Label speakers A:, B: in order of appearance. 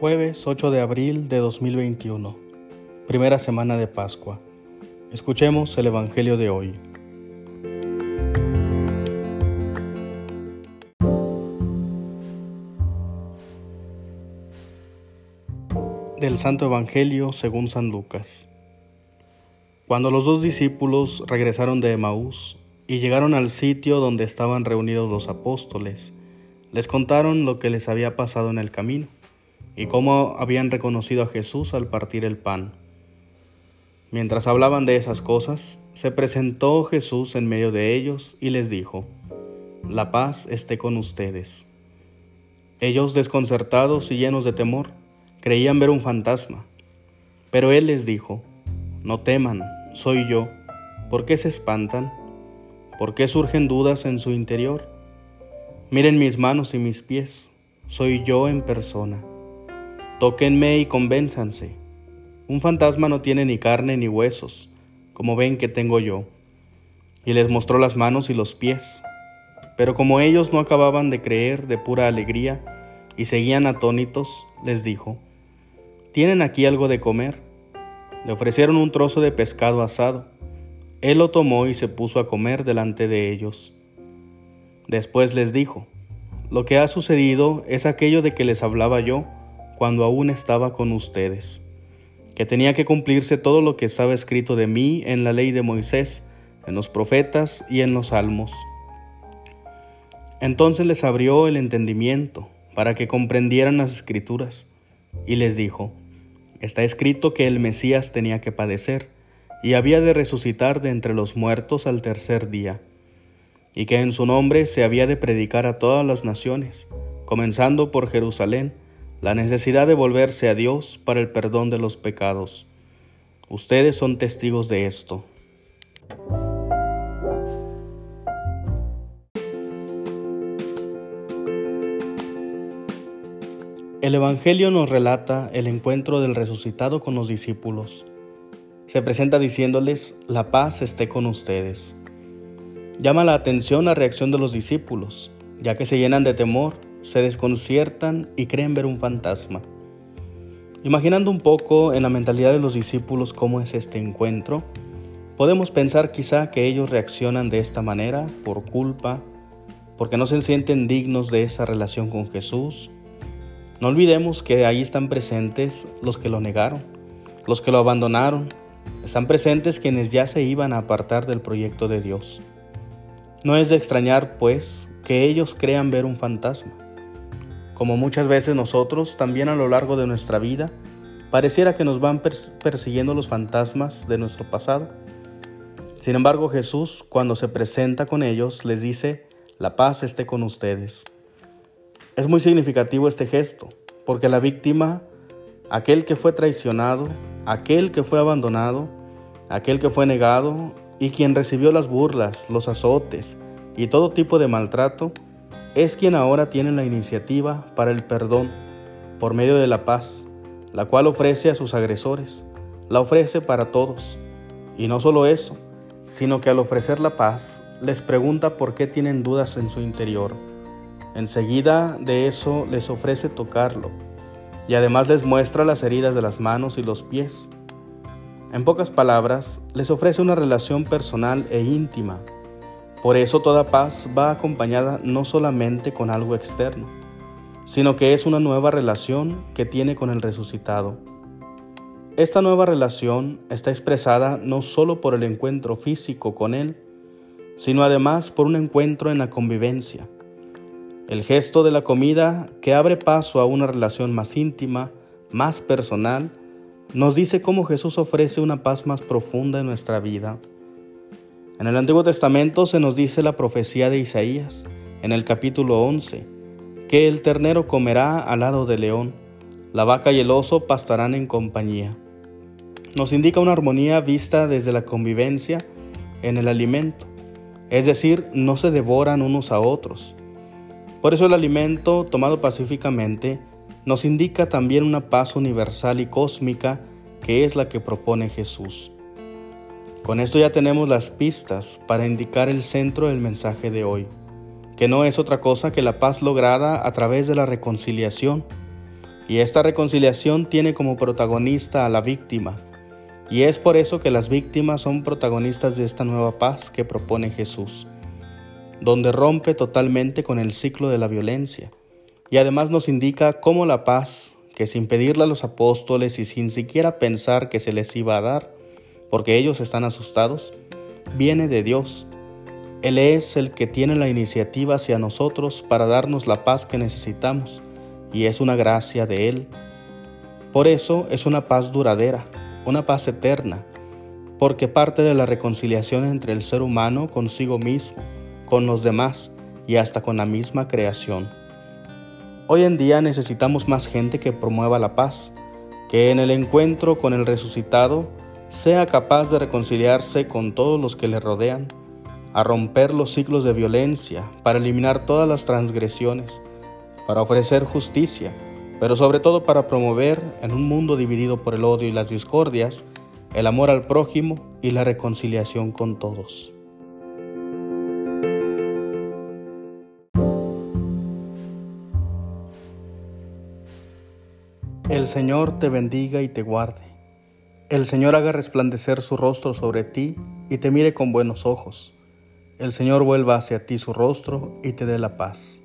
A: Jueves 8 de abril de 2021, primera semana de Pascua. Escuchemos el Evangelio de hoy. Del Santo Evangelio según San Lucas. Cuando los dos discípulos regresaron de Emaús y llegaron al sitio donde estaban reunidos los apóstoles, les contaron lo que les había pasado en el camino y cómo habían reconocido a Jesús al partir el pan. Mientras hablaban de esas cosas, se presentó Jesús en medio de ellos y les dijo, La paz esté con ustedes. Ellos, desconcertados y llenos de temor, creían ver un fantasma. Pero él les dijo, No teman, soy yo. ¿Por qué se espantan? ¿Por qué surgen dudas en su interior? Miren mis manos y mis pies, soy yo en persona. Tóquenme y convénzanse. Un fantasma no tiene ni carne ni huesos, como ven que tengo yo. Y les mostró las manos y los pies. Pero como ellos no acababan de creer de pura alegría y seguían atónitos, les dijo, ¿Tienen aquí algo de comer? Le ofrecieron un trozo de pescado asado. Él lo tomó y se puso a comer delante de ellos. Después les dijo, Lo que ha sucedido es aquello de que les hablaba yo cuando aún estaba con ustedes, que tenía que cumplirse todo lo que estaba escrito de mí en la ley de Moisés, en los profetas y en los salmos. Entonces les abrió el entendimiento para que comprendieran las escrituras, y les dijo, está escrito que el Mesías tenía que padecer, y había de resucitar de entre los muertos al tercer día, y que en su nombre se había de predicar a todas las naciones, comenzando por Jerusalén, la necesidad de volverse a Dios para el perdón de los pecados. Ustedes son testigos de esto. El Evangelio nos relata el encuentro del resucitado con los discípulos. Se presenta diciéndoles, la paz esté con ustedes. Llama la atención la reacción de los discípulos, ya que se llenan de temor se desconciertan y creen ver un fantasma. Imaginando un poco en la mentalidad de los discípulos cómo es este encuentro, podemos pensar quizá que ellos reaccionan de esta manera por culpa, porque no se sienten dignos de esa relación con Jesús. No olvidemos que ahí están presentes los que lo negaron, los que lo abandonaron, están presentes quienes ya se iban a apartar del proyecto de Dios. No es de extrañar, pues, que ellos crean ver un fantasma. Como muchas veces nosotros, también a lo largo de nuestra vida, pareciera que nos van persiguiendo los fantasmas de nuestro pasado. Sin embargo, Jesús, cuando se presenta con ellos, les dice, la paz esté con ustedes. Es muy significativo este gesto, porque la víctima, aquel que fue traicionado, aquel que fue abandonado, aquel que fue negado y quien recibió las burlas, los azotes y todo tipo de maltrato, es quien ahora tiene la iniciativa para el perdón por medio de la paz, la cual ofrece a sus agresores, la ofrece para todos. Y no solo eso, sino que al ofrecer la paz, les pregunta por qué tienen dudas en su interior. Enseguida de eso les ofrece tocarlo y además les muestra las heridas de las manos y los pies. En pocas palabras, les ofrece una relación personal e íntima por eso toda paz va acompañada no solamente con algo externo, sino que es una nueva relación que tiene con el resucitado. Esta nueva relación está expresada no solo por el encuentro físico con Él, sino además por un encuentro en la convivencia. El gesto de la comida que abre paso a una relación más íntima, más personal, nos dice cómo Jesús ofrece una paz más profunda en nuestra vida en el Antiguo Testamento se nos dice la profecía de Isaías, en el capítulo 11, que el ternero comerá al lado del león, la vaca y el oso pastarán en compañía. Nos indica una armonía vista desde la convivencia en el alimento, es decir, no se devoran unos a otros. Por eso el alimento tomado pacíficamente nos indica también una paz universal y cósmica que es la que propone Jesús. Con esto ya tenemos las pistas para indicar el centro del mensaje de hoy, que no es otra cosa que la paz lograda a través de la reconciliación Y esta reconciliación tiene como protagonista a la víctima. Y es por eso que las víctimas son protagonistas de esta nueva paz que propone Jesús, donde rompe totalmente con el ciclo de la violencia. Y además nos indica cómo la paz, que sin pedirle a los apóstoles y sin siquiera pensar que se les iba a dar, porque ellos están asustados, viene de Dios. Él es el que tiene la iniciativa hacia nosotros para darnos la paz que necesitamos, y es una gracia de Él. Por eso es una paz duradera, una paz eterna, porque parte de la reconciliación entre el ser humano consigo mismo, con los demás y hasta con la misma creación. Hoy en día necesitamos más gente que promueva la paz, que en el encuentro con el resucitado sea capaz de reconciliarse con todos los que le rodean, a romper los ciclos de violencia, para eliminar todas las transgresiones, para ofrecer justicia, pero sobre todo para promover en un mundo dividido por el odio y las discordias, el amor al prójimo y la reconciliación con todos. El Señor te bendiga y te guarde. El Señor haga resplandecer su rostro sobre ti y te mire con buenos ojos. El Señor vuelva hacia ti su rostro y te dé la paz.